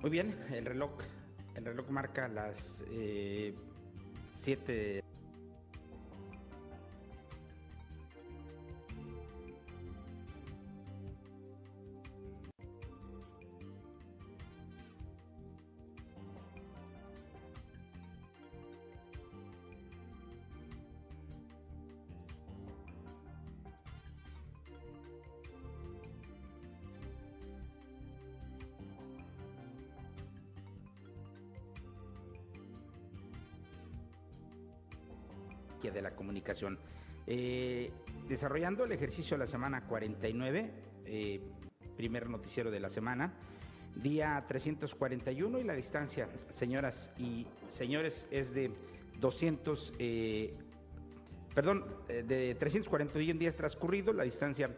Muy bien, el reloj, el reloj marca las 7 Eh, desarrollando el ejercicio de la semana 49, eh, primer noticiero de la semana, día 341 y la distancia, señoras y señores, es de 200, eh, perdón, de 341 días transcurridos, la distancia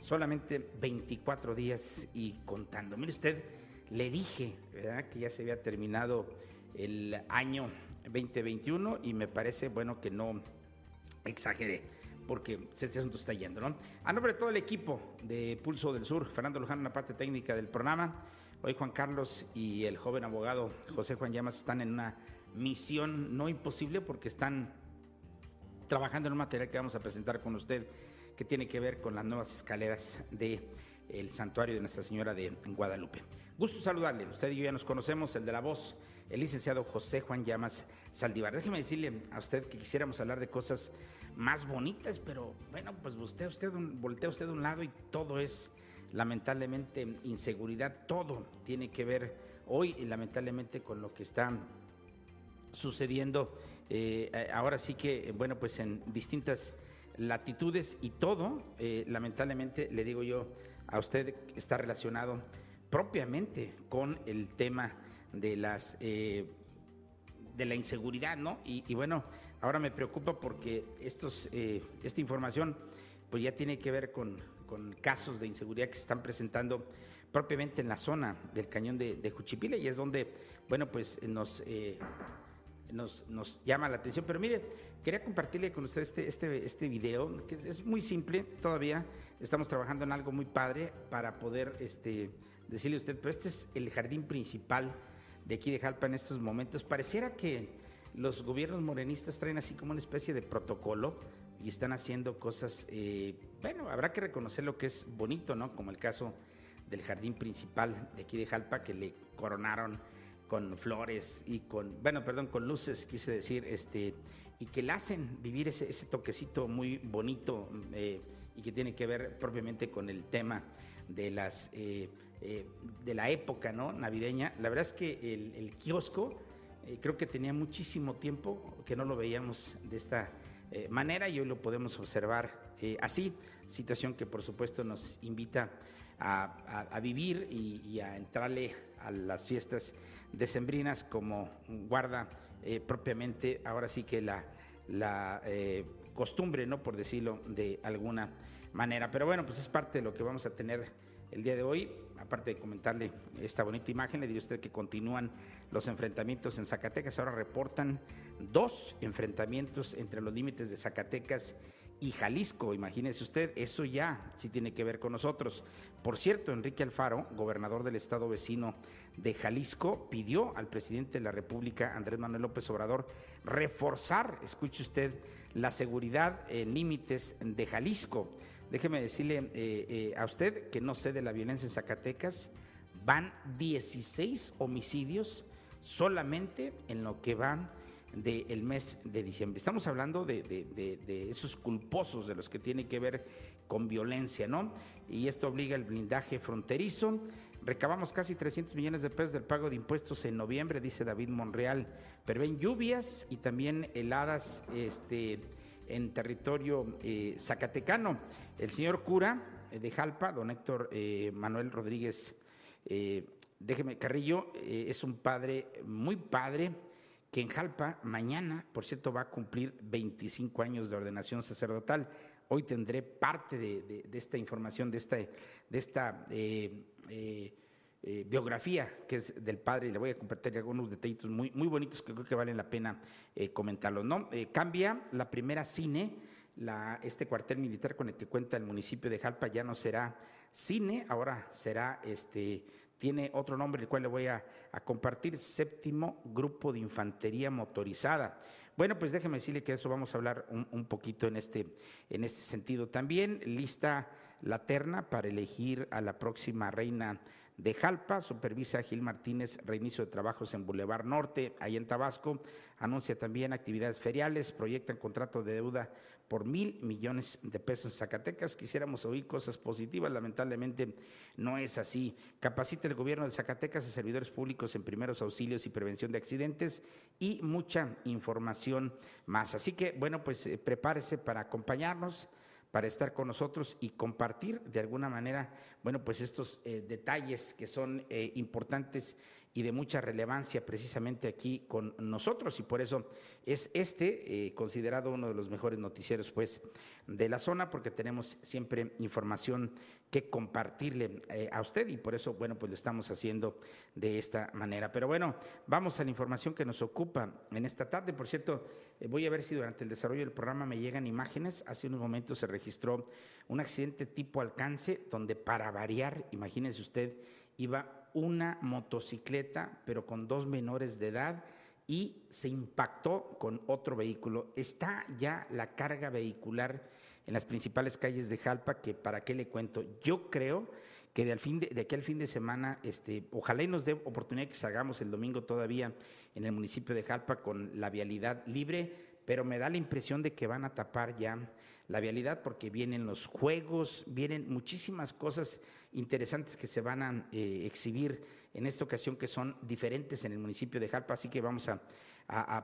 solamente 24 días y contando. Mire usted, le dije, ¿verdad? Que ya se había terminado el año 2021 y me parece bueno que no exageré porque este asunto está yendo, ¿no? A nombre de todo el equipo de Pulso del Sur, Fernando Luján en la parte técnica del programa, hoy Juan Carlos y el joven abogado José Juan Llamas están en una misión no imposible porque están trabajando en un material que vamos a presentar con usted que tiene que ver con las nuevas escaleras de el santuario de Nuestra Señora de Guadalupe. Gusto saludarle, usted y yo ya nos conocemos, el de la voz el licenciado José Juan Llamas Saldívar. Déjeme decirle a usted que quisiéramos hablar de cosas más bonitas, pero bueno, pues usted, usted voltea usted de un lado y todo es lamentablemente inseguridad, todo tiene que ver hoy lamentablemente con lo que está sucediendo eh, ahora sí que, bueno, pues en distintas latitudes y todo, eh, lamentablemente, le digo yo, a usted está relacionado propiamente con el tema de las eh, de la inseguridad, ¿no? Y, bueno, ahora me preocupa porque estos, eh, esta información pues ya tiene que ver con, casos de inseguridad que se están presentando propiamente en la zona del cañón de, de y es donde, bueno, pues nos, eh, nos, nos, llama la atención. Pero mire, quería compartirle con usted este, este, este video, que es muy simple todavía, estamos trabajando en algo muy padre para poder este, decirle a usted, pero este es el jardín principal de aquí de Jalpa en estos momentos. Pareciera que los gobiernos morenistas traen así como una especie de protocolo y están haciendo cosas, eh, bueno, habrá que reconocer lo que es bonito, ¿no? Como el caso del jardín principal de aquí de Jalpa que le coronaron con flores y con, bueno, perdón, con luces, quise decir, este, y que le hacen vivir ese, ese toquecito muy bonito eh, y que tiene que ver propiamente con el tema de las eh, eh, de la época ¿no? navideña. La verdad es que el, kiosco eh, creo que tenía muchísimo tiempo que no lo veíamos de esta eh, manera y hoy lo podemos observar así, situación que por supuesto nos invita a, vivir y, a entrarle a las fiestas decembrinas como guarda propiamente ahora sí que la, la costumbre, ¿no? por decirlo de alguna manera. Pero bueno, pues es parte de lo que vamos a tener el día de hoy aparte de comentarle esta bonita imagen, le digo a usted que continúan los enfrentamientos en Zacatecas. Ahora reportan dos enfrentamientos entre los límites de Zacatecas y Jalisco. Imagínese usted, eso ya sí tiene que ver con nosotros. Por cierto, Enrique Alfaro, gobernador del estado vecino de Jalisco, pidió al presidente de la República, Andrés Manuel López Obrador, reforzar, escuche usted, la seguridad en límites de Jalisco. Déjeme decirle eh, eh, a usted que no sé de la violencia en Zacatecas, van 16 homicidios solamente en lo que van del mes de diciembre. Estamos hablando de, esos culposos de los que tiene que ver con violencia, ¿no? Y esto obliga el blindaje fronterizo. Recabamos casi 300 millones de pesos del pago de impuestos en noviembre, dice David Monreal. Pero ven lluvias y también heladas, este en territorio eh, zacatecano. El señor cura eh, de Jalpa, don Héctor eh, Manuel Rodríguez, déjeme, Carrillo, es un padre muy padre que en Jalpa mañana, por cierto, va a cumplir 25 años de ordenación sacerdotal. Hoy tendré parte de, esta información, de esta, de esta eh, biografía que es del padre y le voy a compartir algunos detallitos muy, muy bonitos que creo que valen la pena eh, comentarlos. ¿no? Eh, cambia la primera cine, este cuartel militar con el que cuenta el municipio de Jalpa ya no será cine, ahora será este tiene otro nombre, el cual le voy a, compartir, séptimo grupo de infantería motorizada. Bueno, pues déjeme decirle que eso vamos a hablar un, un poquito en este, en este sentido. También lista la terna para elegir a la próxima reina de Jalpa, supervisa Gil Martínez reinicio de trabajos en Boulevard Norte, ahí en Tabasco, anuncia también actividades feriales, proyectan contrato de deuda por mil millones de pesos en Zacatecas. Quisiéramos oír cosas positivas, lamentablemente no es así. Capacita el gobierno de Zacatecas a servidores públicos en primeros auxilios y prevención de accidentes y mucha información más. Así que, bueno, pues eh, prepárese para acompañarnos para estar con nosotros y compartir de alguna manera, bueno, pues estos eh, detalles que son eh, importantes y de mucha relevancia precisamente aquí con nosotros. Y por eso es este eh, considerado uno de los mejores noticieros pues de la zona porque tenemos siempre información que compartirle eh, a usted y por eso bueno pues lo estamos haciendo de esta manera. Pero bueno vamos a la información que nos ocupa en esta tarde. Por cierto eh, voy a ver si durante el desarrollo del programa me llegan imágenes. Hace unos momentos se registró un accidente tipo alcance donde para variar imagínese usted iba una motocicleta, pero con dos menores de edad, y se impactó con otro vehículo. Está ya la carga vehicular en las principales calles de Jalpa, que para qué le cuento, yo creo que de, al fin de, semana, este, ojalá y nos dé oportunidad que salgamos el domingo todavía en el municipio de Jalpa con la vialidad libre, pero me da la impresión de que van a tapar ya la vialidad porque vienen los juegos, vienen muchísimas cosas interesantes que se van a eh, exhibir en esta ocasión que son diferentes en el municipio de Jalpa, así que vamos a,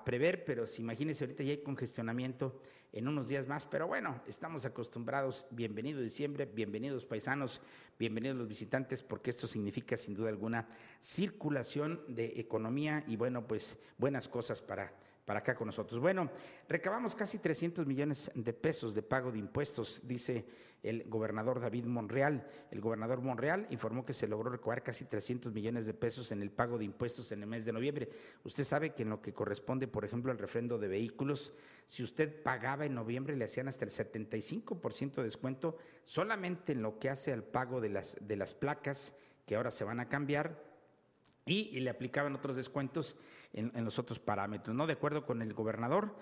prever, pero si imagínense ahorita ya hay congestionamiento en unos días más, pero bueno, estamos acostumbrados, bienvenido diciembre, bienvenidos paisanos, bienvenidos los visitantes, porque esto significa sin duda alguna circulación de economía y bueno, pues buenas cosas para para acá con nosotros. Bueno, recabamos casi 300 millones de pesos de pago de impuestos, dice el gobernador David Monreal. El gobernador Monreal informó que se logró recabar casi 300 millones de pesos en el pago de impuestos en el mes de noviembre. Usted sabe que en lo que corresponde, por ejemplo, al refrendo de vehículos, si usted pagaba en noviembre le hacían hasta el 75% de descuento solamente en lo que hace al pago de las, de las placas que ahora se van a cambiar y, le aplicaban otros descuentos en, los otros parámetros. No de acuerdo con el gobernador,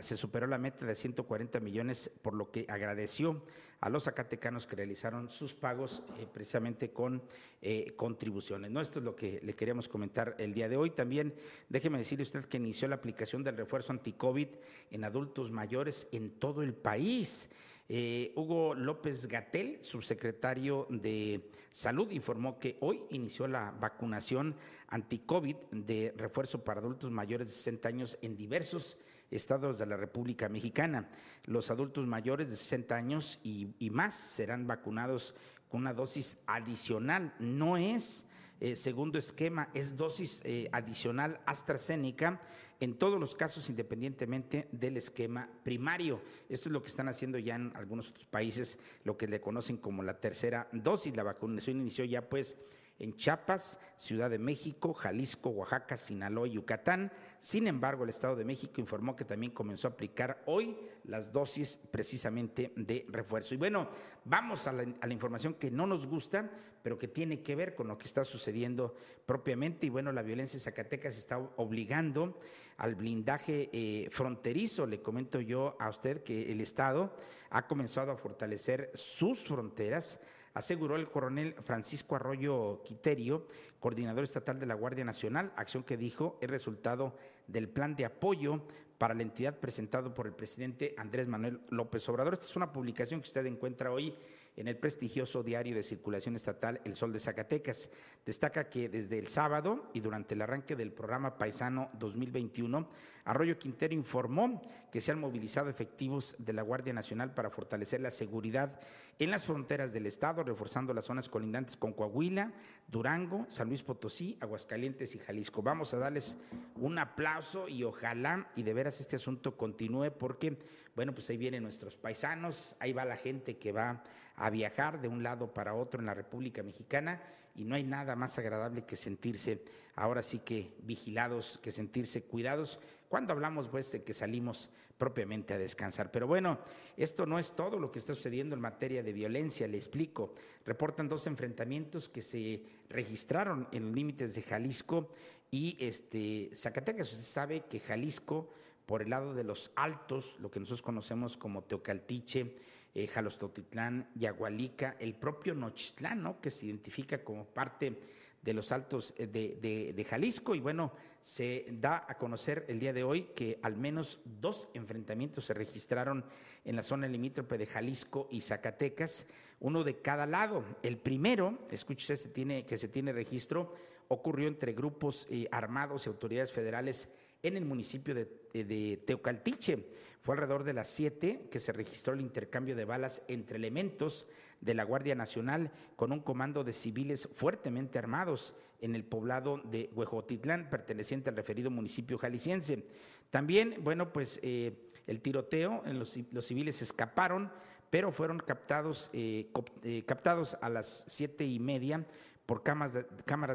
se superó la meta de 140 millones, por lo que agradeció a los zacatecanos que realizaron sus pagos eh, precisamente con eh, contribuciones. ¿no? Esto es lo que le queríamos comentar el día de hoy. También déjeme decirle usted que inició la aplicación del refuerzo anti-COVID en adultos mayores en todo el país. Eh, Hugo López Gatel, subsecretario de Salud, informó que hoy inició la vacunación anti-COVID de refuerzo para adultos mayores de 60 años en diversos estados de la República Mexicana. Los adultos mayores de 60 años y, más serán vacunados con una dosis adicional. No es eh, segundo esquema, es dosis eh, adicional AstraZeneca en todos los casos independientemente del esquema primario. Esto es lo que están haciendo ya en algunos otros países, lo que le conocen como la tercera dosis. La vacunación inició ya pues en Chiapas, Ciudad de México, Jalisco, Oaxaca, Sinaloa y Yucatán. Sin embargo, el Estado de México informó que también comenzó a aplicar hoy las dosis precisamente de refuerzo. Y bueno, vamos a la, información que no nos gusta, pero que tiene que ver con lo que está sucediendo propiamente. Y bueno, la violencia en Zacatecas está obligando al blindaje eh, fronterizo. Le comento yo a usted que el Estado ha comenzado a fortalecer sus fronteras aseguró el coronel Francisco Arroyo Quiterio, coordinador estatal de la Guardia Nacional, acción que dijo es resultado del plan de apoyo para la entidad presentado por el presidente Andrés Manuel López Obrador. Esta es una publicación que usted encuentra hoy en el prestigioso diario de circulación estatal El Sol de Zacatecas. Destaca que desde el sábado y durante el arranque del programa Paisano 2021, Arroyo Quintero informó que se han movilizado efectivos de la Guardia Nacional para fortalecer la seguridad en las fronteras del Estado, reforzando las zonas colindantes con Coahuila, Durango, San Luis Potosí, Aguascalientes y Jalisco. Vamos a darles un aplauso y ojalá y de veras este asunto continúe porque, bueno, pues ahí vienen nuestros paisanos, ahí va la gente que va a viajar de un lado para otro en la República Mexicana y no hay nada más agradable que sentirse ahora sí que vigilados, que sentirse cuidados cuando hablamos pues de que salimos propiamente a descansar. Pero bueno, esto no es todo lo que está sucediendo en materia de violencia, le explico. Reportan dos enfrentamientos que se registraron en los límites de Jalisco y este, Zacatecas. Usted sabe que Jalisco, por el lado de los altos, lo que nosotros conocemos como Teocaltiche, eh, Jalostotitlán, Yagualica, el propio Nochitlán, ¿no? que se identifica como parte de los altos eh, de, Jalisco. Y bueno, se da a conocer el día de hoy que al menos dos enfrentamientos se registraron en la zona limítrofe de Jalisco y Zacatecas, uno de cada lado. El primero, escúchese, se tiene, que se tiene registro, ocurrió entre grupos eh, armados y autoridades federales en el municipio de, eh, de, Teocaltiche. Fue alrededor de las siete que se registró el intercambio de balas entre elementos de la Guardia Nacional con un comando de civiles fuertemente armados en el poblado de Huejotitlán, perteneciente al referido municipio jalisciense. También, bueno, pues eh, el tiroteo, en los, civiles escaparon, pero fueron captados, eh, captados a las siete y media por cámaras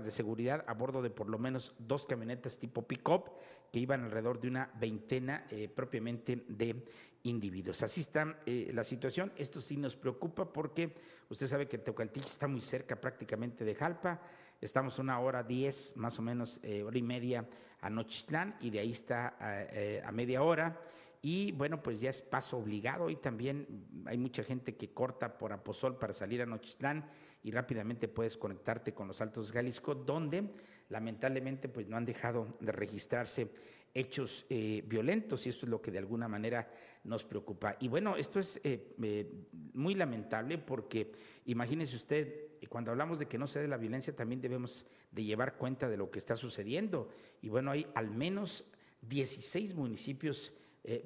de, seguridad a bordo de por lo menos dos camionetas tipo pick-up que iban alrededor de una veintena propiamente de individuos. Así está eh, la situación. Esto sí nos preocupa porque usted sabe que Teucaltich está muy cerca prácticamente de Jalpa. Estamos una hora diez, más o menos eh, hora y media a Nochistlán y de ahí está eh, a media hora. Y bueno, pues ya es paso obligado y también hay mucha gente que corta por Aposol para salir a Nochistlán y rápidamente puedes conectarte con los Altos Jalisco, donde lamentablemente pues no han dejado de registrarse hechos eh, violentos y esto es lo que de alguna manera nos preocupa. Y bueno, esto es eh, eh, muy lamentable porque imagínese usted, cuando hablamos de que no se dé la violencia también debemos de llevar cuenta de lo que está sucediendo. Y bueno, hay al menos 16 municipios,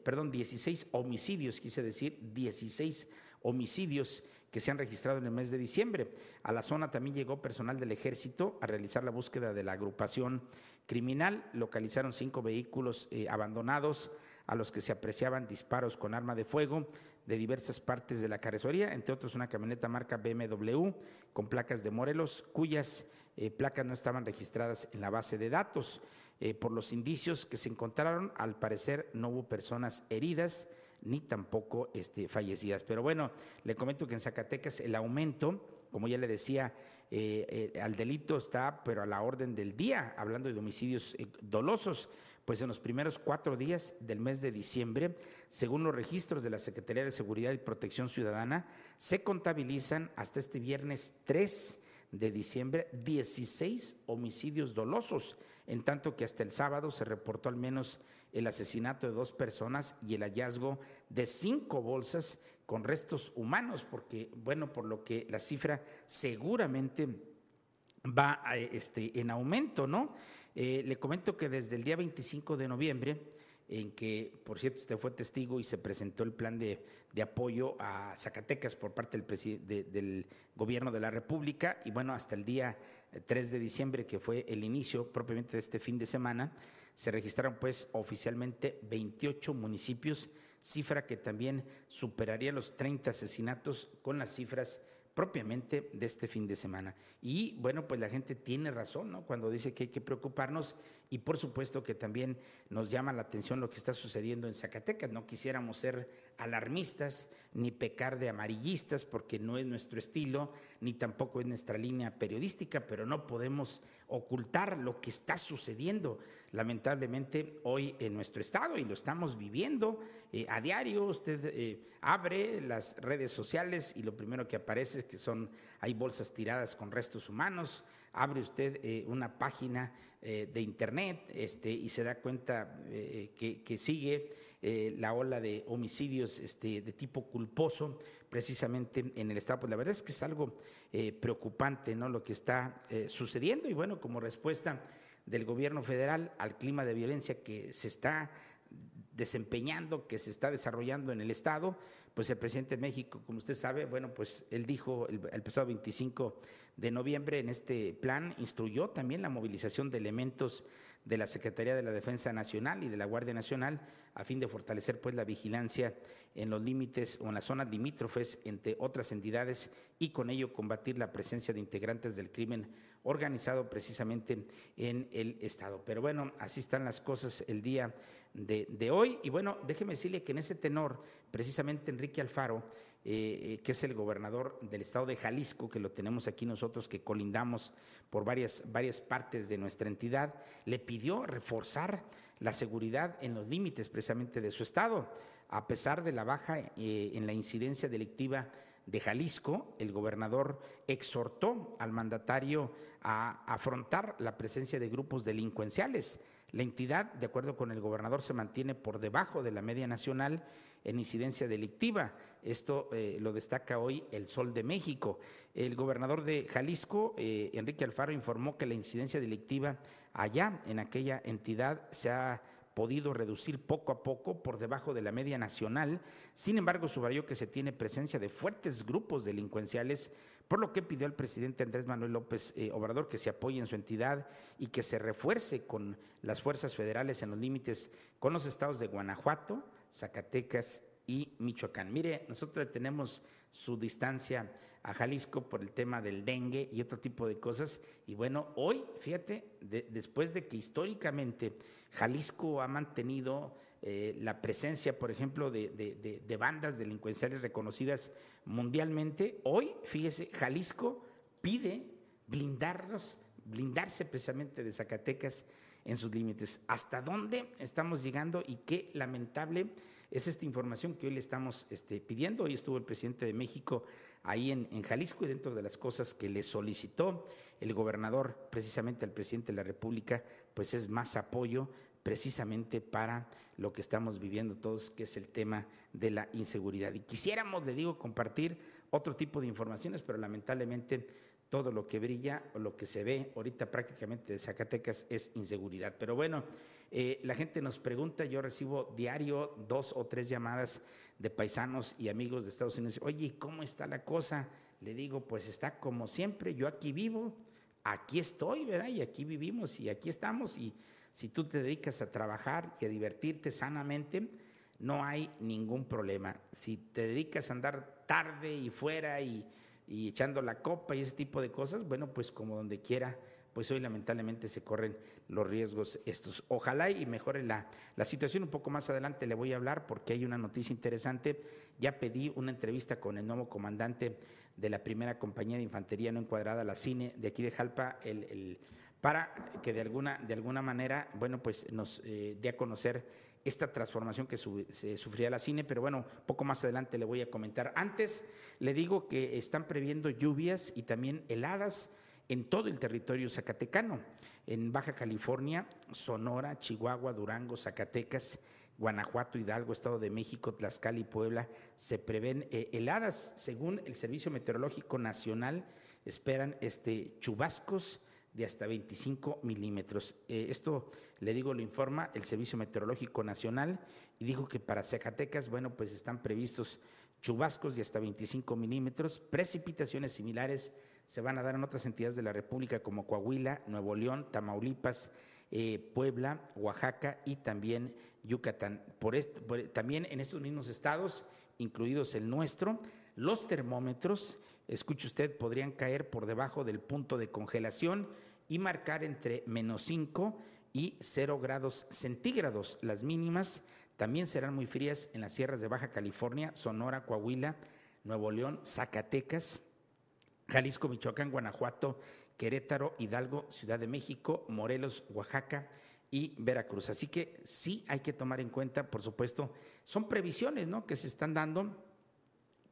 perdón, 16 homicidios, quise decir, 16 homicidios que se han registrado en el mes de diciembre. A la zona también llegó personal del ejército a realizar la búsqueda de la agrupación criminal. Localizaron cinco vehículos eh, abandonados a los que se apreciaban disparos con arma de fuego de diversas partes de la carrocería, entre otros una camioneta marca BMW con placas de Morelos, cuyas eh, placas no estaban registradas en la base de datos. Eh, por los indicios que se encontraron, al parecer no hubo personas heridas ni tampoco este, fallecidas. Pero bueno, le comento que en Zacatecas el aumento, como ya le decía, eh, eh, al delito está, pero a la orden del día, hablando de homicidios dolosos, pues en los primeros cuatro días del mes de diciembre, según los registros de la Secretaría de Seguridad y Protección Ciudadana, se contabilizan hasta este viernes 3 de diciembre 16 homicidios dolosos, en tanto que hasta el sábado se reportó al menos el asesinato de dos personas y el hallazgo de cinco bolsas con restos humanos, porque, bueno, por lo que la cifra seguramente va este, en aumento, ¿no? Eh, le comento que desde el día 25 de noviembre, en que, por cierto, usted fue testigo y se presentó el plan de, apoyo a Zacatecas por parte del, del gobierno de la República, y bueno, hasta el día 3 de diciembre, que fue el inicio propiamente de este fin de semana, se registraron pues oficialmente 28 municipios, cifra que también superaría los 30 asesinatos con las cifras propiamente de este fin de semana. Y bueno, pues la gente tiene razón, ¿no? Cuando dice que hay que preocuparnos y por supuesto que también nos llama la atención lo que está sucediendo en Zacatecas. No quisiéramos ser alarmistas ni pecar de amarillistas porque no es nuestro estilo, ni tampoco es nuestra línea periodística, pero no podemos ocultar lo que está sucediendo lamentablemente hoy en nuestro estado y lo estamos viviendo eh, a diario. Usted eh, abre las redes sociales y lo primero que aparece es que son hay bolsas tiradas con restos humanos. Abre usted eh, una página de internet este, y se da cuenta que, que, sigue la ola de homicidios este, de tipo culposo precisamente en el estado. Pues la verdad es que es algo preocupante, ¿no? Lo que está sucediendo y bueno, como respuesta del gobierno federal al clima de violencia que se está desempeñando, que se está desarrollando en el Estado, pues el presidente de México, como usted sabe, bueno, pues él dijo el, pasado 25 de noviembre en este plan, instruyó también la movilización de elementos de la Secretaría de la Defensa Nacional y de la Guardia Nacional a fin de fortalecer pues la vigilancia en los límites o en las zonas limítrofes entre otras entidades y con ello combatir la presencia de integrantes del crimen organizado precisamente en el Estado. Pero bueno, así están las cosas el día de, de hoy. Y bueno, déjeme decirle que en ese tenor, precisamente Enrique Alfaro, eh, eh, que es el gobernador del estado de Jalisco, que lo tenemos aquí nosotros, que colindamos por varias, varias partes de nuestra entidad, le pidió reforzar la seguridad en los límites precisamente de su estado. A pesar de la baja eh, en la incidencia delictiva de Jalisco, el gobernador exhortó al mandatario a afrontar la presencia de grupos delincuenciales. La entidad, de acuerdo con el gobernador, se mantiene por debajo de la media nacional en incidencia delictiva. Esto eh, lo destaca hoy el Sol de México. El gobernador de Jalisco, eh, Enrique Alfaro, informó que la incidencia delictiva allá en aquella entidad se ha podido reducir poco a poco por debajo de la media nacional. Sin embargo, subrayó que se tiene presencia de fuertes grupos delincuenciales, por lo que pidió al presidente Andrés Manuel López eh, Obrador que se apoye en su entidad y que se refuerce con las fuerzas federales en los límites con los estados de Guanajuato, Zacatecas y Michoacán. Mire, nosotros tenemos su distancia a Jalisco por el tema del dengue y otro tipo de cosas. Y bueno, hoy, fíjate, después de que históricamente Jalisco ha mantenido eh, la presencia, por ejemplo, de, de, bandas delincuenciales reconocidas mundialmente, hoy, fíjese, Jalisco pide blindarnos, blindarse precisamente de Zacatecas en sus límites. ¿Hasta dónde estamos llegando y qué lamentable es esta información que hoy le estamos este, pidiendo? Hoy estuvo el presidente de México ahí en, en, Jalisco y dentro de las cosas que le solicitó el gobernador precisamente al presidente de la República, pues es más apoyo precisamente para lo que estamos viviendo todos, que es el tema de la inseguridad. Y quisiéramos, le digo, compartir otro tipo de informaciones, pero lamentablemente todo lo que brilla o lo que se ve ahorita prácticamente de Zacatecas es inseguridad. Pero bueno, eh, la gente nos pregunta, yo recibo diario dos o tres llamadas de paisanos y amigos de Estados Unidos. Oye, ¿cómo está la cosa? Le digo, pues está como siempre, yo aquí vivo, aquí estoy, ¿verdad? Y aquí vivimos y aquí estamos. Y si tú te dedicas a trabajar y a divertirte sanamente, no hay ningún problema. Si te dedicas a andar tarde y fuera y y echando la copa y ese tipo de cosas, bueno, pues como donde quiera, pues hoy lamentablemente se corren los riesgos estos. Ojalá y mejore la, la situación. Un poco más adelante le voy a hablar porque hay una noticia interesante. Ya pedí una entrevista con el nuevo comandante de la primera compañía de infantería no encuadrada, la CINE, de aquí de Jalpa, el, para que de alguna, de alguna manera, bueno, pues nos eh, dé a conocer esta transformación que se sufría la cine, pero bueno, poco más adelante le voy a comentar. Antes le digo que están previendo lluvias y también heladas en todo el territorio zacatecano, en Baja California, Sonora, Chihuahua, Durango, Zacatecas, Guanajuato, Hidalgo, Estado de México, Tlaxcala y Puebla, se prevén eh, heladas. Según el Servicio Meteorológico Nacional, esperan este, chubascos de hasta 25 milímetros. Eh, esto, le digo, lo informa el Servicio Meteorológico Nacional y dijo que para Zacatecas, bueno, pues están previstos chubascos de hasta 25 milímetros, precipitaciones similares se van a dar en otras entidades de la República como Coahuila, Nuevo León, Tamaulipas, eh, Puebla, Oaxaca y también Yucatán. Por esto, también en estos mismos estados, incluidos el nuestro, los termómetros, escuche usted, podrían caer por debajo del punto de congelación y marcar entre menos 5 y 0 grados centígrados. Las mínimas también serán muy frías en las sierras de Baja California, Sonora, Coahuila, Nuevo León, Zacatecas, Jalisco, Michoacán, Guanajuato, Querétaro, Hidalgo, Ciudad de México, Morelos, Oaxaca y Veracruz. Así que sí hay que tomar en cuenta, por supuesto, son previsiones ¿no? que se están dando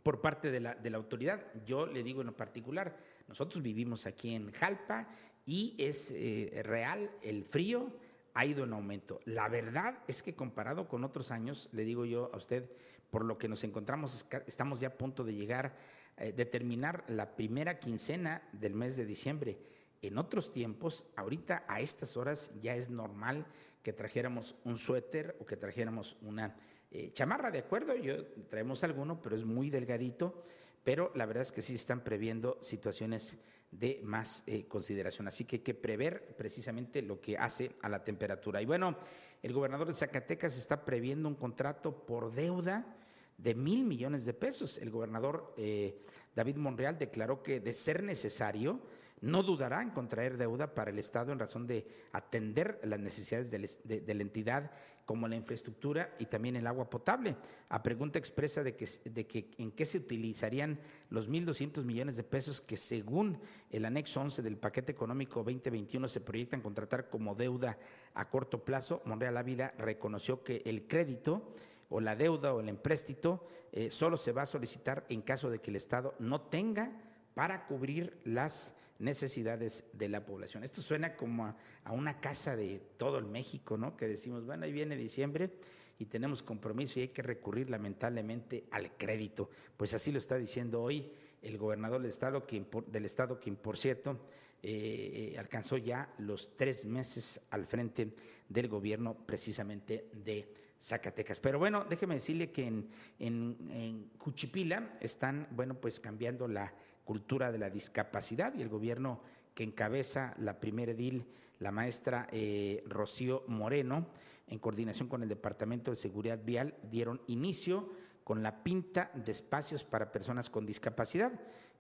por parte de la, de la autoridad. Yo le digo en lo particular, nosotros vivimos aquí en Jalpa y es eh, real, el frío ha ido en aumento. La verdad es que comparado con otros años, le digo yo a usted, por lo que nos encontramos, estamos ya a punto de llegar, eh, de terminar la primera quincena del mes de diciembre. En otros tiempos, ahorita a estas horas ya es normal que trajéramos un suéter o que trajéramos una eh, chamarra, ¿de acuerdo? Yo traemos alguno, pero es muy delgadito, pero la verdad es que sí están previendo situaciones de más eh, consideración. Así que hay que prever precisamente lo que hace a la temperatura. Y bueno, el gobernador de Zacatecas está previendo un contrato por deuda de mil millones de pesos. El gobernador eh, David Monreal declaró que de ser necesario, no dudará en contraer deuda para el Estado en razón de atender las necesidades de, la entidad como la infraestructura y también el agua potable. A pregunta expresa de que, en qué se utilizarían los 1.200 millones de pesos que según el anexo 11 del paquete económico 2021 se proyectan contratar como deuda a corto plazo, Monreal Ávila reconoció que el crédito o la deuda o el empréstito eh, solo se va a solicitar en caso de que el Estado no tenga para cubrir las necesidades de la población. Esto suena como a, una casa de todo el México, ¿no? Que decimos, bueno, ahí viene diciembre y tenemos compromiso y hay que recurrir lamentablemente al crédito. Pues así lo está diciendo hoy el gobernador del Estado, que, del Estado, quien por cierto eh, alcanzó ya los tres meses al frente del gobierno precisamente de Zacatecas. Pero bueno, déjeme decirle que en, en Cuchipila están, bueno, pues cambiando la cultura de la discapacidad y el gobierno que encabeza la primera edil, la maestra eh, Rocío Moreno, en coordinación con el Departamento de Seguridad Vial, dieron inicio con la pinta de espacios para personas con discapacidad.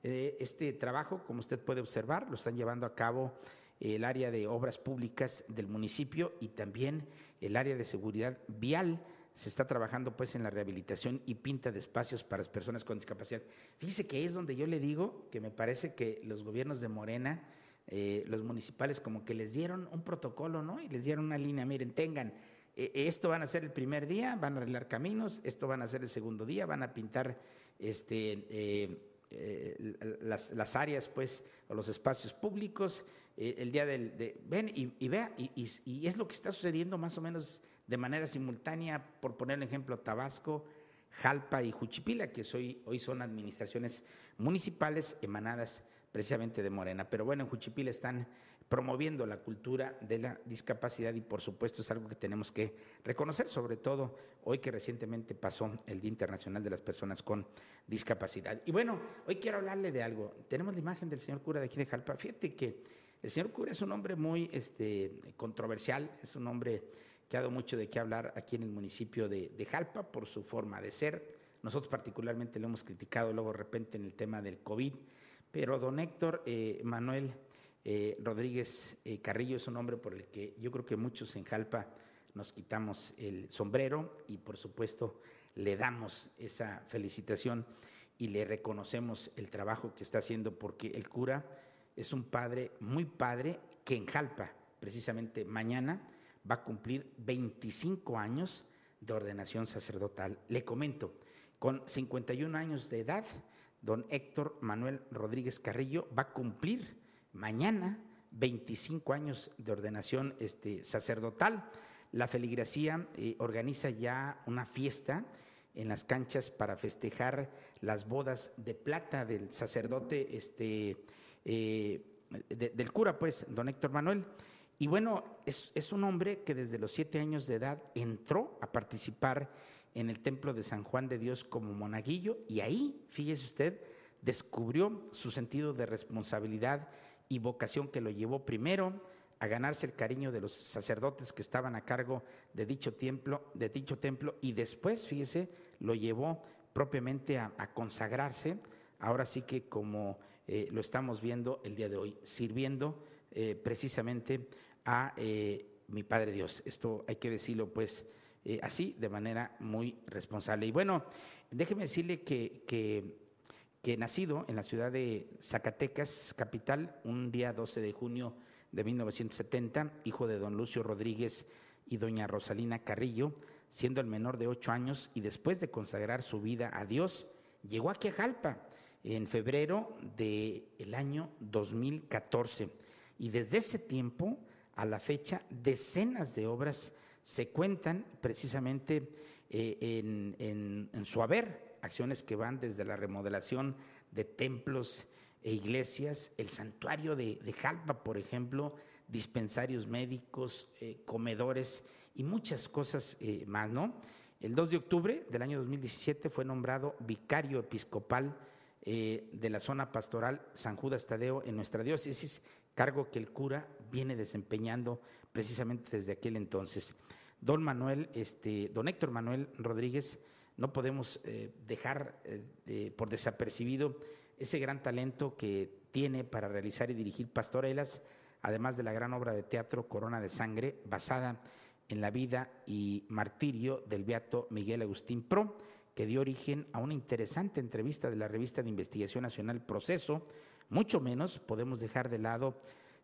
Eh, este trabajo, como usted puede observar, lo están llevando a cabo el área de obras públicas del municipio y también el área de seguridad vial se está trabajando pues en la rehabilitación y pinta de espacios para las personas con discapacidad. Fíjese que es donde yo le digo que me parece que los gobiernos de Morena, eh, los municipales, como que les dieron un protocolo, ¿no? Y les dieron una línea, miren, tengan, eh, esto van a ser el primer día, van a arreglar caminos, esto van a ser el segundo día, van a pintar este, eh, las, áreas, pues, o los espacios públicos, el día del, de, ven y, vea, y, y es lo que está sucediendo más o menos de manera simultánea, por poner el ejemplo, Tabasco, Jalpa y Juchipila, que hoy son administraciones municipales emanadas precisamente de Morena. Pero bueno, en Juchipila están promoviendo la cultura de la discapacidad y por supuesto es algo que tenemos que reconocer, sobre todo hoy que recientemente pasó el Día Internacional de las Personas con Discapacidad. Y bueno, hoy quiero hablarle de algo. Tenemos la imagen del señor cura de aquí de Jalpa. Fíjate que el señor cura es un hombre muy este, controversial, es un hombre que ha dado mucho de qué hablar aquí en el municipio de, Jalpa por su forma de ser. Nosotros particularmente lo hemos criticado luego de repente en el tema del COVID, pero don Héctor eh, Manuel eh, Rodríguez eh, Carrillo es un hombre por el que yo creo que muchos en Jalpa nos quitamos el sombrero y por supuesto le damos esa felicitación y le reconocemos el trabajo que está haciendo porque el cura es un padre muy padre que en Jalpa, precisamente mañana, va a cumplir 25 años de ordenación sacerdotal. Le comento, con 51 años de edad, don Héctor Manuel Rodríguez Carrillo va a cumplir mañana 25 años de ordenación este, sacerdotal. La feligresía eh, organiza ya una fiesta en las canchas para festejar las bodas de plata del sacerdote, este, eh, del cura, pues, don Héctor Manuel. Y bueno, es, un hombre que desde los siete años de edad entró a participar en el templo de San Juan de Dios como monaguillo y ahí, fíjese usted, descubrió su sentido de responsabilidad y vocación que lo llevó primero a ganarse el cariño de los sacerdotes que estaban a cargo de dicho templo, de dicho templo y después, fíjese, lo llevó propiamente a, consagrarse, ahora sí que como eh, lo estamos viendo el día de hoy, sirviendo eh, precisamente a eh, mi Padre Dios. Esto hay que decirlo pues así, de manera muy responsable. Y bueno, déjeme decirle que, nacido en la ciudad de Zacatecas, capital, un día 12 de junio de 1970, hijo de don Lucio Rodríguez y doña Rosalina Carrillo, siendo el menor de ocho años y después de consagrar su vida a Dios, llegó aquí a Jalpa en febrero del el año 2014 y desde ese tiempo a la fecha decenas de obras se cuentan precisamente eh, en, su haber, acciones que van desde la remodelación de templos e iglesias, el santuario de, Jalpa, por ejemplo, dispensarios médicos, eh, comedores y muchas cosas eh, más, ¿no? El 2 de octubre del año 2017 fue nombrado vicario episcopal de la zona pastoral San Judas Tadeo en nuestra diócesis cargo que el cura viene desempeñando precisamente desde aquel entonces. don Manuel, este, don Héctor Manuel Rodríguez, no podemos eh, dejar eh, por desapercibido ese gran talento que tiene para realizar y dirigir pastorelas, además de la gran obra de teatro Corona de Sangre, basada en la vida y martirio del beato Miguel Agustín Pro, que dio origen a una interesante entrevista de la revista de investigación nacional Proceso. Mucho menos podemos dejar de lado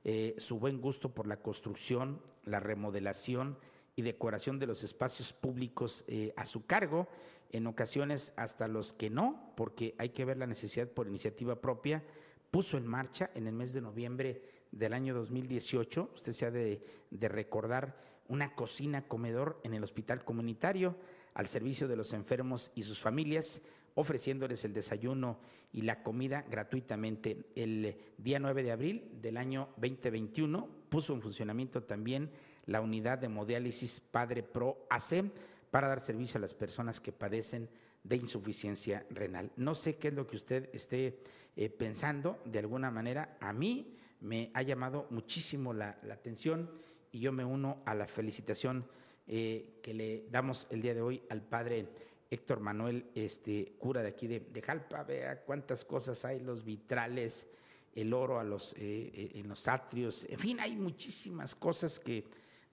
eh, su buen gusto por la construcción, la remodelación y decoración de los espacios públicos eh, a su cargo, en ocasiones hasta los que no, porque hay que ver la necesidad por iniciativa propia, puso en marcha en el mes de noviembre del año 2018, usted se ha de, de recordar, una cocina comedor en el hospital comunitario al servicio de los enfermos y sus familias, ofreciéndoles el desayuno y la comida gratuitamente. El día 9 de abril del año 2021 puso en funcionamiento también la unidad de hemodiálisis Padre Pro AC para dar servicio a las personas que padecen de insuficiencia renal. No sé qué es lo que usted esté eh, pensando, de alguna manera a mí me ha llamado muchísimo la, atención y yo me uno a la felicitación eh, que le damos el día de hoy al padre Héctor Manuel, este cura de aquí de, Jalpa. Vea cuántas cosas hay, los vitrales, el oro a los, eh, en los atrios, en fin, hay muchísimas cosas que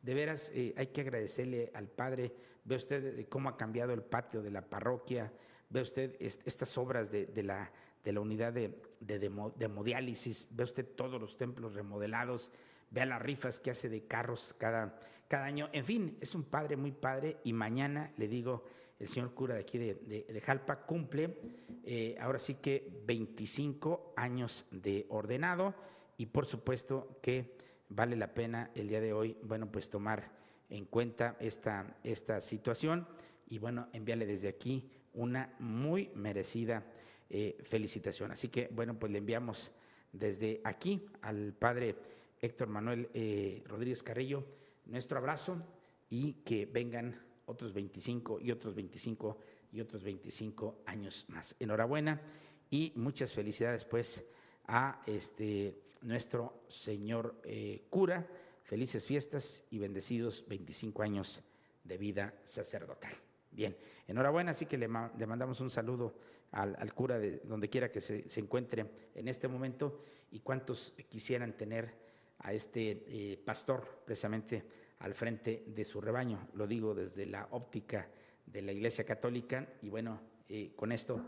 de veras hay que agradecerle al padre. Ve usted cómo ha cambiado el patio de la parroquia, ve usted estas obras de, la, de la unidad de, de, hemodiálisis, ve usted todos los templos remodelados, vea las rifas que hace de carros cada, cada año. En fin, es un padre muy padre. Y mañana, le digo, el señor cura de aquí de, Jalpa cumple eh, ahora sí que 25 años de ordenado. Y por supuesto que vale la pena el día de hoy, bueno, pues tomar en cuenta esta, esta situación y bueno, enviarle desde aquí una muy merecida eh, felicitación. Así que bueno, pues le enviamos desde aquí al padre Héctor Manuel eh, Rodríguez Carrillo nuestro abrazo y que vengan otros 25 y otros 25 y otros 25 años más. Enhorabuena y muchas felicidades pues a este nuestro señor eh, cura Felices fiestas y bendecidos 25 años de vida sacerdotal. Bien, enhorabuena, así que le, mandamos un saludo al, cura de donde quiera que se, encuentre en este momento y cuántos quisieran tener a este eh, pastor precisamente al frente de su rebaño. Lo digo desde la óptica de la Iglesia Católica y bueno, eh, con esto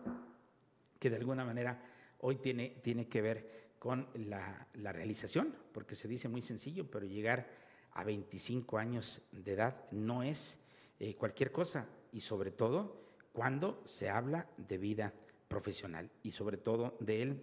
que de alguna manera hoy tiene, tiene que ver con la, realización, porque se dice muy sencillo, pero llegar a 25 años de edad no es eh, cualquier cosa, y sobre todo cuando se habla de vida profesional, y sobre todo de él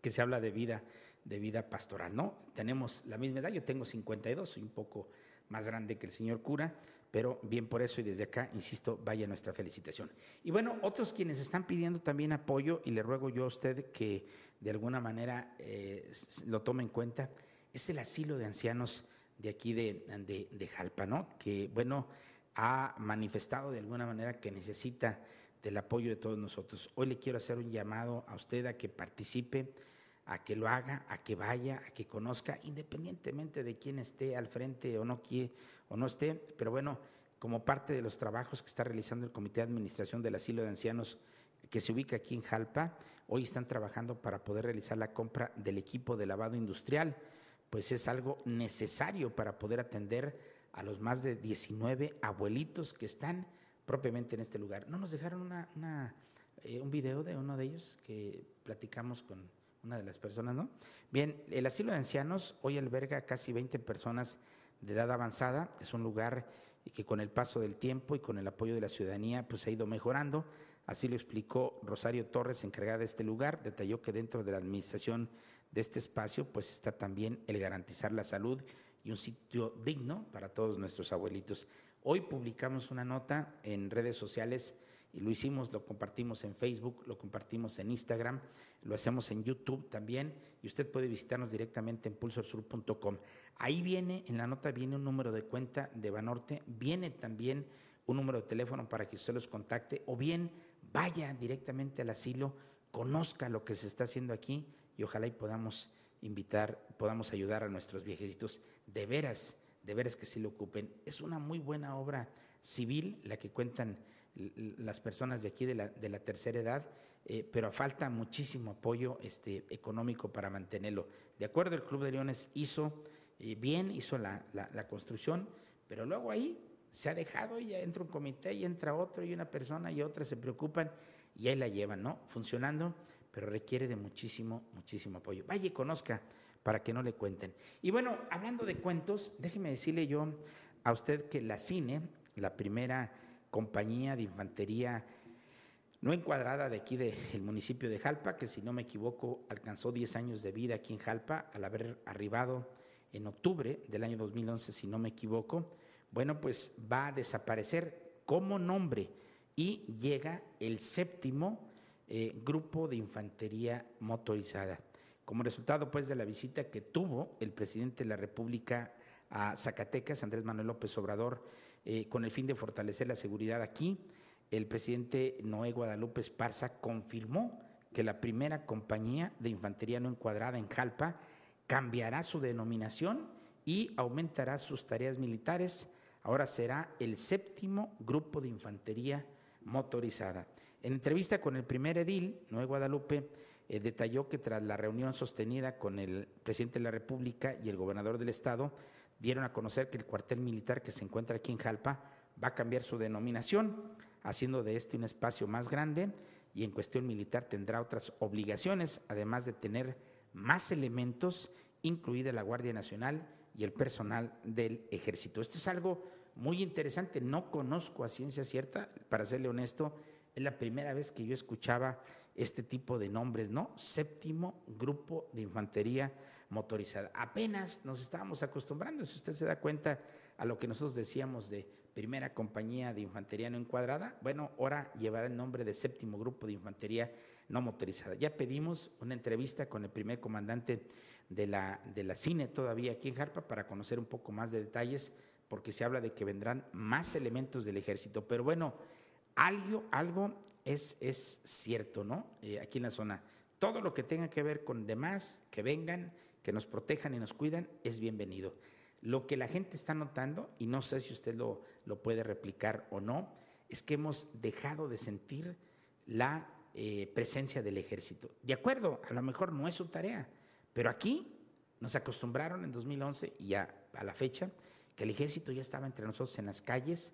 que se habla de vida, de vida pastoral. No, tenemos la misma edad, yo tengo 52, soy un poco más grande que el señor cura, pero bien por eso y desde acá, insisto, vaya nuestra felicitación. Y bueno, otros quienes están pidiendo también apoyo, y le ruego yo a usted que de alguna manera eh, lo tome en cuenta, es el asilo de ancianos de aquí de, de, Jalpa, ¿no? Que, bueno, ha manifestado de alguna manera que necesita del apoyo de todos nosotros. Hoy le quiero hacer un llamado a usted a que participe, a que lo haga, a que vaya, a que conozca, independientemente de quién esté al frente o no, quiere, o no esté, pero bueno, como parte de los trabajos que está realizando el Comité de Administración del Asilo de Ancianos que se ubica aquí en Jalpa, hoy están trabajando para poder realizar la compra del equipo de lavado industrial, pues es algo necesario para poder atender a los más de 19 abuelitos que están propiamente en este lugar. ¿No nos dejaron una, eh, un video de uno de ellos que platicamos con una de las personas, no? Bien, el asilo de ancianos hoy alberga casi 20 personas de edad avanzada, es un lugar que con el paso del tiempo y con el apoyo de la ciudadanía pues ha ido mejorando. Así lo explicó Rosario Torres, encargada de este lugar. Detalló que dentro de la administración de este espacio, pues está también el garantizar la salud y un sitio digno para todos nuestros abuelitos. Hoy publicamos una nota en redes sociales y lo hicimos, lo compartimos en Facebook, lo compartimos en Instagram, lo hacemos en YouTube también y usted puede visitarnos directamente en pulsorsur.com. Ahí viene, en la nota viene un número de cuenta de Banorte, viene también un número de teléfono para que usted los contacte o bien vaya directamente al asilo, conozca lo que se está haciendo aquí y ojalá y podamos invitar, podamos ayudar a nuestros viejecitos. De veras, de veras que sí lo ocupen. Es una muy buena obra civil la que cuentan las personas de aquí de la, de la tercera edad, eh, pero falta muchísimo apoyo este, económico para mantenerlo. De acuerdo, el Club de Leones hizo eh, bien, hizo la, la, construcción, pero luego ahí se ha dejado y ya entra un comité y entra otro y una persona y otra se preocupan y ahí la llevan, ¿no? Funcionando, pero requiere de muchísimo, muchísimo apoyo. Vaya y conozca para que no le cuenten. Y bueno, hablando de cuentos, déjeme decirle yo a usted que la CINE, la primera compañía de infantería no encuadrada de aquí del municipio de Jalpa, que si no me equivoco alcanzó 10 años de vida aquí en Jalpa al haber arribado en octubre del año 2011, si no me equivoco, bueno, pues va a desaparecer como nombre y llega el séptimo eh, grupo de infantería motorizada. Como resultado, pues, de la visita que tuvo el presidente de la República a Zacatecas, Andrés Manuel López Obrador, eh, con el fin de fortalecer la seguridad aquí, el presidente Noé Guadalupe Esparza confirmó que la primera compañía de infantería no encuadrada en Jalpa cambiará su denominación y aumentará sus tareas militares. Ahora será el séptimo grupo de infantería motorizada. En entrevista con el primer edil, Noé Guadalupe eh, detalló que tras la reunión sostenida con el presidente de la República y el gobernador del estado, dieron a conocer que el cuartel militar que se encuentra aquí en Jalpa va a cambiar su denominación, haciendo de este un espacio más grande y en cuestión militar tendrá otras obligaciones, además de tener más elementos, incluida la Guardia Nacional y el personal del ejército. Esto es algo muy interesante, no conozco a ciencia cierta, para serle honesto, es la primera vez que yo escuchaba este tipo de nombres, ¿no? Séptimo Grupo de Infantería Motorizada. Apenas nos estábamos acostumbrando, si usted se da cuenta a lo que nosotros decíamos de primera compañía de infantería no encuadrada, bueno, ahora llevará el nombre de Séptimo Grupo de Infantería No Motorizada. Ya pedimos una entrevista con el primer comandante de la, de la CINE todavía aquí en Jarpa para conocer un poco más de detalles, porque se habla de que vendrán más elementos del ejército. Pero bueno, algo, algo es, es cierto, ¿no? Eh, aquí en la zona. Todo lo que tenga que ver con demás, que vengan, que nos protejan y nos cuidan, es bienvenido. Lo que la gente está notando, y no sé si usted lo, lo puede replicar o no, es que hemos dejado de sentir la eh, presencia del ejército. De acuerdo, a lo mejor no es su tarea, pero aquí nos acostumbraron en 2011 y a la fecha que el ejército ya estaba entre nosotros en las calles,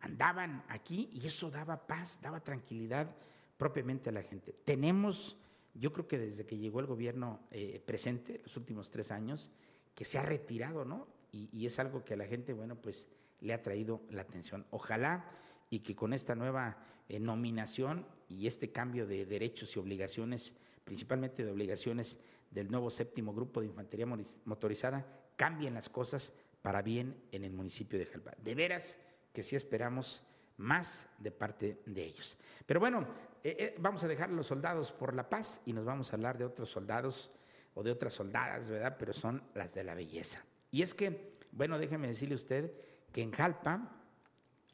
andaban aquí y eso daba paz, daba tranquilidad propiamente a la gente. Tenemos, yo creo que desde que llegó el gobierno eh, presente, los últimos tres años, que se ha retirado, ¿no? Y, es algo que a la gente, bueno, pues le ha traído la atención. Ojalá y que con esta nueva eh, nominación y este cambio de derechos y obligaciones, principalmente de obligaciones del nuevo séptimo grupo de infantería motorizada, cambien las cosas para bien en el municipio de Jalpa. De veras, que sí esperamos más de parte de ellos. Pero bueno, eh, eh, vamos a dejar a los soldados por la paz y nos vamos a hablar de otros soldados o de otras soldadas, ¿verdad? Pero son las de la belleza. Y es que, bueno, déjeme decirle usted que en Jalpa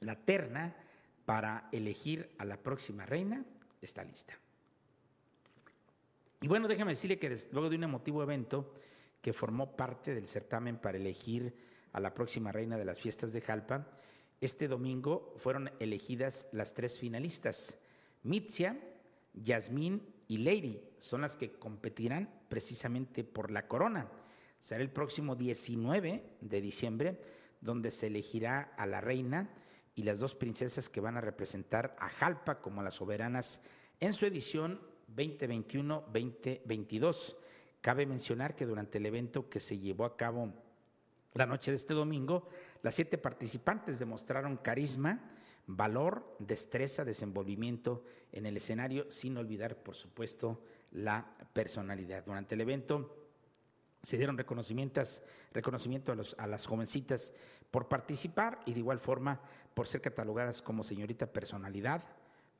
la terna para elegir a la próxima reina está lista. Y bueno, déjeme decirle que luego de un emotivo evento que formó parte del certamen para elegir a la próxima reina de las fiestas de Jalpa, este domingo fueron elegidas las tres finalistas. Mitzia, Yasmín y Lady son las que competirán precisamente por la corona. Será el próximo 19 de diciembre donde se elegirá a la reina y las dos princesas que van a representar a Jalpa como las soberanas en su edición 2021-2022. Cabe mencionar que durante el evento que se llevó a cabo la noche de este domingo, las siete participantes demostraron carisma, valor, destreza, desenvolvimiento en el escenario, sin olvidar, por supuesto, la personalidad. Durante el evento se dieron reconocimientos, reconocimiento a, las jovencitas por participar y de igual forma por ser catalogadas como señorita personalidad,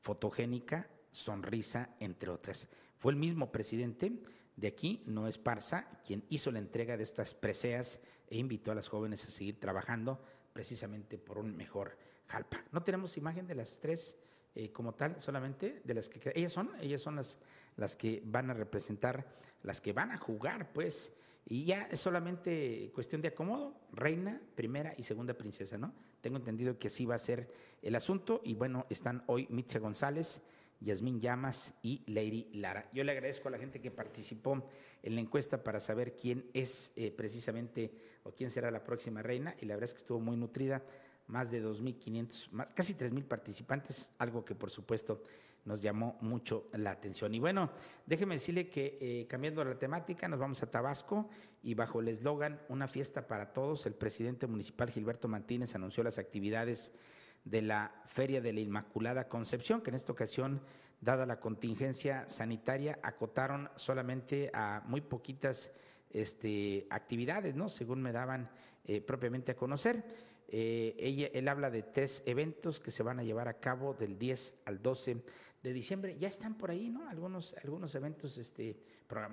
fotogénica, sonrisa, entre otras. Fue el mismo presidente de aquí, no Esparza, quien hizo la entrega de estas preseas e invitó a las jóvenes a seguir trabajando precisamente por un mejor Jalpa. No tenemos imagen de las tres eh, como tal, solamente de las que ellas son, ellas son las, las que van a representar, las que van a jugar, pues, Y ya es solamente cuestión de acomodo, reina, primera y segunda princesa, ¿no? Tengo entendido que así va a ser el asunto y bueno, están hoy Mitze González, Yasmín Llamas y Lady Lara. Yo le agradezco a la gente que participó en la encuesta para saber quién es eh, precisamente o quién será la próxima reina y la verdad es que estuvo muy nutrida, más de 2.500, casi 3.000 participantes, algo que por supuesto nos llamó mucho la atención. Y bueno, déjeme decirle que eh, cambiando la temática, nos vamos a Tabasco y bajo el eslogan Una fiesta para todos, el presidente municipal Gilberto Martínez anunció las actividades de la Feria de la Inmaculada Concepción, que en esta ocasión, dada la contingencia sanitaria, acotaron solamente a muy poquitas este, actividades, ¿no? Según me daban eh, propiamente a conocer. Eh, ella, él habla de tres eventos que se van a llevar a cabo del 10 al 12 de diciembre. Ya están por ahí, ¿no? Algunos, algunos eventos, este,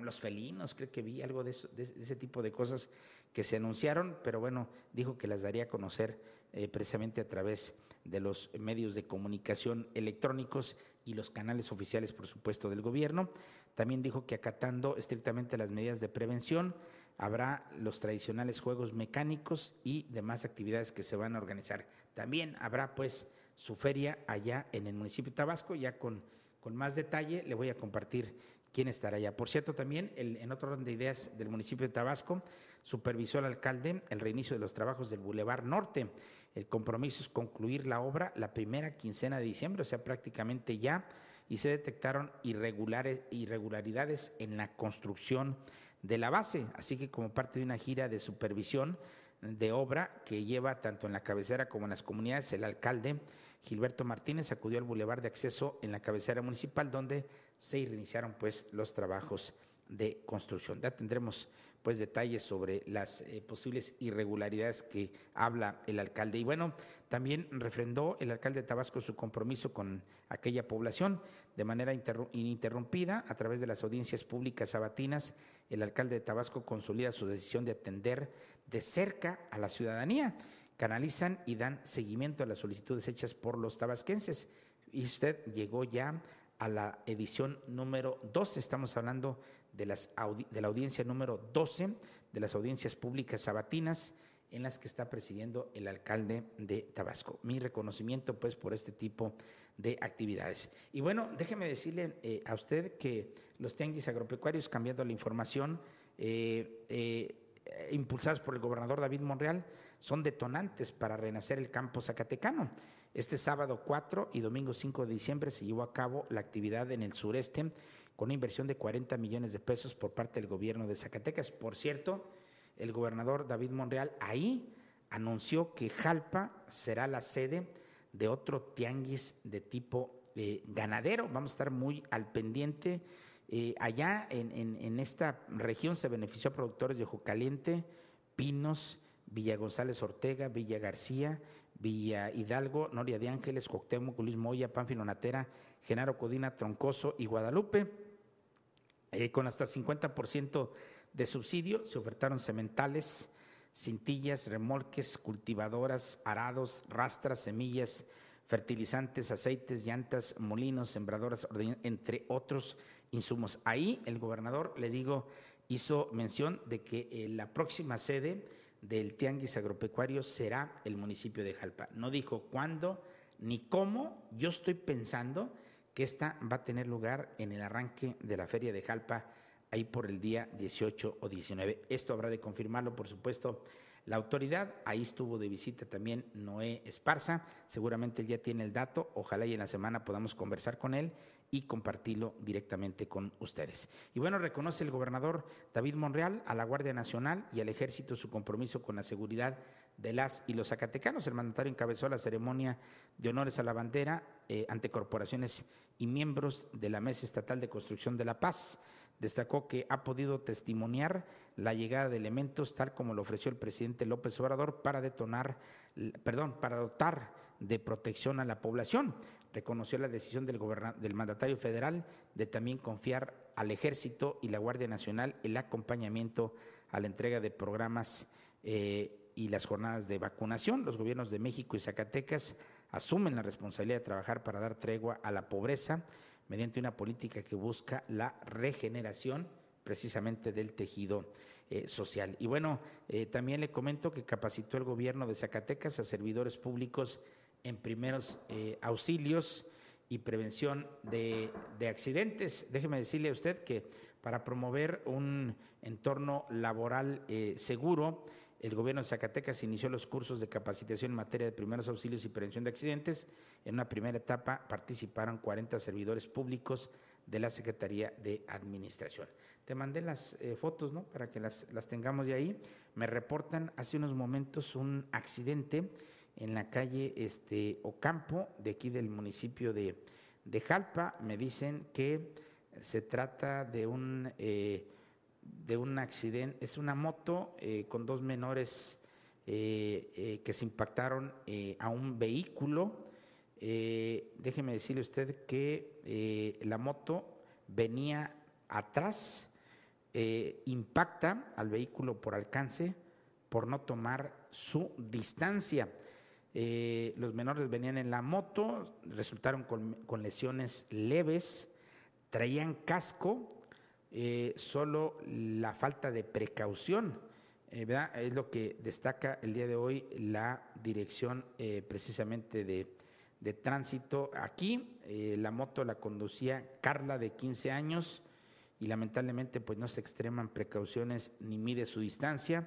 los felinos, creo que vi algo de, de, ese tipo de cosas que se anunciaron, pero bueno, dijo que las daría a conocer eh, precisamente a través de los medios de comunicación electrónicos y los canales oficiales, por supuesto, del gobierno. También dijo que acatando estrictamente las medidas de prevención, habrá los tradicionales juegos mecánicos y demás actividades que se van a organizar. También habrá pues su feria allá en el municipio de Tabasco, ya con, con más detalle le voy a compartir quién estará allá. Por cierto, también en otro orden de ideas del municipio de Tabasco, supervisó el alcalde el reinicio de los trabajos del Boulevard Norte. El compromiso es concluir la obra la primera quincena de diciembre, o sea, prácticamente ya, y se detectaron irregularidades en la construcción de la base, así que como parte de una gira de supervisión de obra que lleva tanto en la cabecera como en las comunidades, el alcalde Gilberto Martínez acudió al bulevar de acceso en la cabecera municipal donde se reiniciaron pues los trabajos de construcción. Ya tendremos pues detalles sobre las eh, posibles irregularidades que habla el alcalde. Y bueno, también refrendó el alcalde de Tabasco su compromiso con aquella población de manera ininterrumpida a través de las audiencias públicas sabatinas. El alcalde de Tabasco consolida su decisión de atender de cerca a la ciudadanía. Canalizan y dan seguimiento a las solicitudes hechas por los tabasquenses. Y usted llegó ya a la edición número 12. Estamos hablando de, la audiencia número 12 de las audiencias públicas sabatinas en las que está presidiendo el alcalde de Tabasco. Mi reconocimiento pues por este tipo de actividades. Y bueno, déjeme decirle eh, a usted que los tianguis agropecuarios, cambiando la información, eh, eh, impulsados por el gobernador David Monreal, son detonantes para renacer el campo zacatecano. Este sábado 4 y domingo 5 de diciembre se llevó a cabo la actividad en el sureste con una inversión de 40 millones de pesos por parte del gobierno de Zacatecas. Por cierto, el gobernador David Monreal ahí anunció que Jalpa será la sede de otro tianguis de tipo eh, ganadero. Vamos a estar muy al pendiente. Eh, allá en, en, esta región se benefició a productores de Ojo Caliente, Pinos, Villa González Ortega, Villa García, Villa Hidalgo, Noria de Ángeles, Coctemoc, Luis Moya, Pánfilo Natera, Genaro Codina, Troncoso y Guadalupe. Eh, con hasta 50% de subsidio se ofertaron cementales, cintillas, remolques, cultivadoras, arados, rastras, semillas, fertilizantes, aceites, llantas, molinos, sembradoras, entre otros insumos. Ahí el gobernador, le digo, hizo mención de que eh, la próxima sede del Tianguis Agropecuario será el municipio de Jalpa. No dijo cuándo ni cómo, yo estoy pensando que esta va a tener lugar en el arranque de la Feria de Jalpa, ahí por el día 18 o 19. Esto habrá de confirmarlo, por supuesto, la autoridad. Ahí estuvo de visita también Noé Esparza. Seguramente él ya tiene el dato. Ojalá y en la semana podamos conversar con él y compartirlo directamente con ustedes. Y bueno, reconoce el gobernador David Monreal a la Guardia Nacional y al Ejército su compromiso con la seguridad de las y los zacatecanos. El mandatario encabezó la ceremonia de honores a la bandera eh, ante corporaciones y miembros de la Mesa Estatal de Construcción de la Paz. Destacó que ha podido testimoniar la llegada de elementos tal como lo ofreció el presidente López Obrador para detonar, perdón, para dotar de protección a la población reconoció la decisión del, del mandatario federal de también confiar al Ejército y la Guardia Nacional el acompañamiento a la entrega de programas eh, y las jornadas de vacunación. Los gobiernos de México y Zacatecas asumen la responsabilidad de trabajar para dar tregua a la pobreza mediante una política que busca la regeneración precisamente del tejido eh, social. Y bueno, eh, también le comento que capacitó el gobierno de Zacatecas a servidores públicos en primeros eh, auxilios y prevención de, de accidentes. Déjeme decirle a usted que para promover un entorno laboral seguro, el gobierno de Zacatecas inició los cursos de capacitación en materia de primeros auxilios y prevención de accidentes. En una primera etapa participaron 40 servidores públicos de la Secretaría de Administración. Te mandé las eh, fotos, ¿no? Para que las, las tengamos de ahí. Me reportan hace unos momentos un accidente en la calle este, Ocampo, de aquí del municipio de, de Jalpa. Me dicen que se trata de un, eh, de un accidente, es una moto eh, con dos menores que se impactaron a un vehículo. déjeme decirle usted que la moto venía atrás eh, impacta al vehículo por alcance por no tomar su distancia. Eh, los menores venían en la moto, resultaron con, lesiones leves, traían casco, eh, solo la falta de precaución. Es lo que destaca el día de hoy la dirección precisamente de, de, tránsito aquí. la moto la conducía Carla de 15 años y lamentablemente pues no se extreman precauciones ni mide su distancia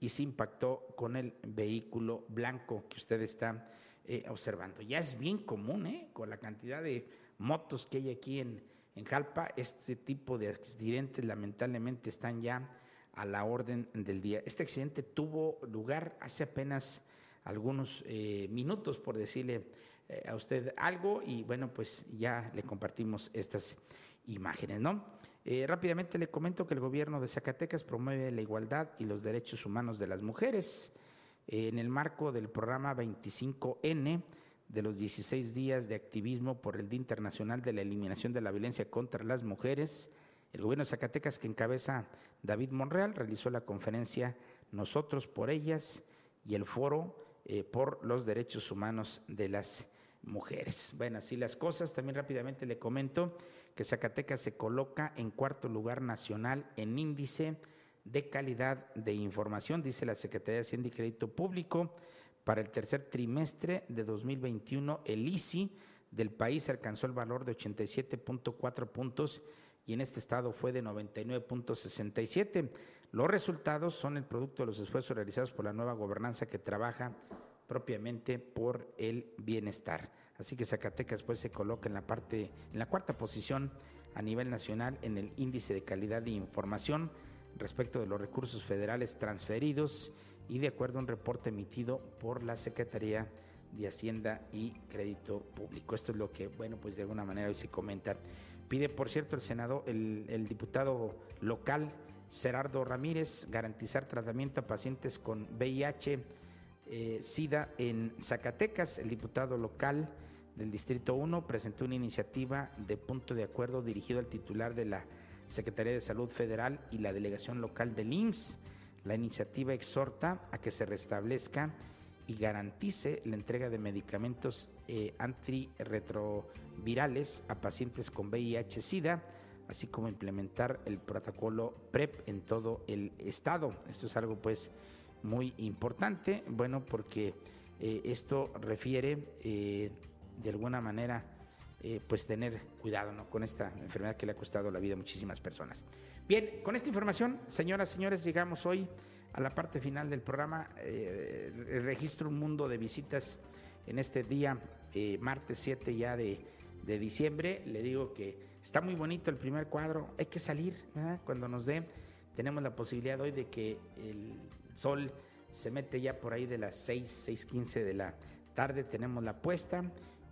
y se impactó con el vehículo blanco que usted está eh, observando. Ya es bien común, ¿eh? con la cantidad de motos que hay aquí en, en Jalpa, este tipo de accidentes lamentablemente están ya a la orden del día. Este accidente tuvo lugar hace apenas algunos eh, minutos, por decirle a usted algo, y bueno, pues ya le compartimos estas imágenes, ¿no? Eh, rápidamente le comento que el gobierno de Zacatecas promueve la igualdad y los derechos humanos de las mujeres eh, en el marco del programa 25N de los 16 días de activismo por el Día Internacional de la Eliminación de la Violencia contra las Mujeres. El gobierno de Zacatecas, que encabeza David Monreal, realizó la conferencia Nosotros por ellas y el foro eh, por los derechos humanos de las mujeres. Bueno, así las cosas. También rápidamente le comento que Zacatecas se coloca en cuarto lugar nacional en índice de calidad de información, dice la Secretaría de Hacienda y Crédito Público. Para el tercer trimestre de 2021, el ICI del país alcanzó el valor de 87.4 puntos y en este estado fue de 99.67. Los resultados son el producto de los esfuerzos realizados por la nueva gobernanza que trabaja propiamente por el bienestar. Así que Zacatecas pues se coloca en la parte en la cuarta posición a nivel nacional en el índice de calidad de información respecto de los recursos federales transferidos y de acuerdo a un reporte emitido por la Secretaría de Hacienda y Crédito Público. Esto es lo que, bueno, pues de alguna manera hoy se comenta. Pide, por cierto, el senador, el, el diputado local, Gerardo Ramírez, garantizar tratamiento a pacientes con VIH eh, SIDA en Zacatecas. El diputado local del Distrito 1 presentó una iniciativa de punto de acuerdo dirigido al titular de la Secretaría de Salud Federal y la delegación local del IMSS. La iniciativa exhorta a que se restablezca y garantice la entrega de medicamentos eh, antirretrovirales a pacientes con VIH-Sida, así como implementar el protocolo PrEP en todo el estado. Esto es algo pues muy importante, bueno, porque eh, esto refiere eh, de alguna manera eh, pues tener cuidado ¿no? con esta enfermedad que le ha costado la vida a muchísimas personas. Bien, con esta información, señoras señores, llegamos hoy a la parte final del programa. registro un mundo de visitas en este día, martes 7 ya de, de, diciembre. Le digo que está muy bonito el primer cuadro, hay que salir cuando nos dé. Tenemos la posibilidad hoy de que el sol se mete ya por ahí de las 6, 6.15 de la tarde, tenemos la puesta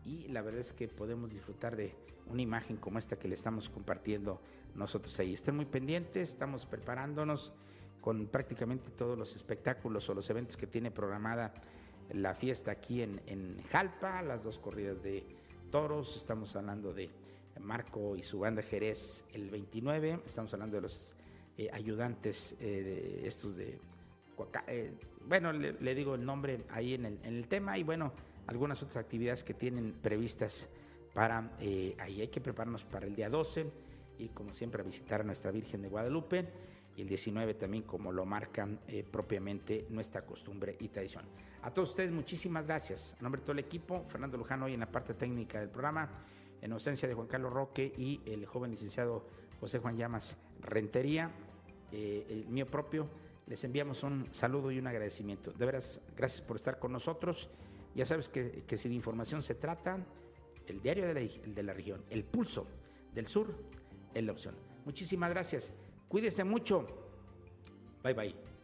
y la verdad es que podemos disfrutar de una imagen como esta que le estamos compartiendo nosotros ahí. Estén muy pendientes, estamos preparándonos con prácticamente todos los espectáculos o los eventos que tiene programada la fiesta aquí en, en Jalpa, las dos corridas de toros, estamos hablando de Marco y su banda Jerez el 29, estamos hablando de los eh, ayudantes eh, de estos de eh, bueno, le, digo el nombre ahí en el, tema y bueno, algunas otras actividades que tienen previstas para eh, ahí. Hay que prepararnos para el día 12 y como siempre a visitar a nuestra Virgen de Guadalupe. y el 19 también como lo marcan eh, propiamente nuestra costumbre y tradición. A todos ustedes muchísimas gracias. A nombre de todo el equipo, Fernando Lujano hoy en la parte técnica del programa, en ausencia de Juan Carlos Roque y el joven licenciado José Juan Llamas Rentería, eh, el mío propio, les enviamos un saludo y un agradecimiento. De veras, gracias por estar con nosotros. Ya sabes que, si de información se trata, el diario de la, de la región, el pulso del sur, es la opción. Muchísimas gracias. Cuídese mucho. Bye bye.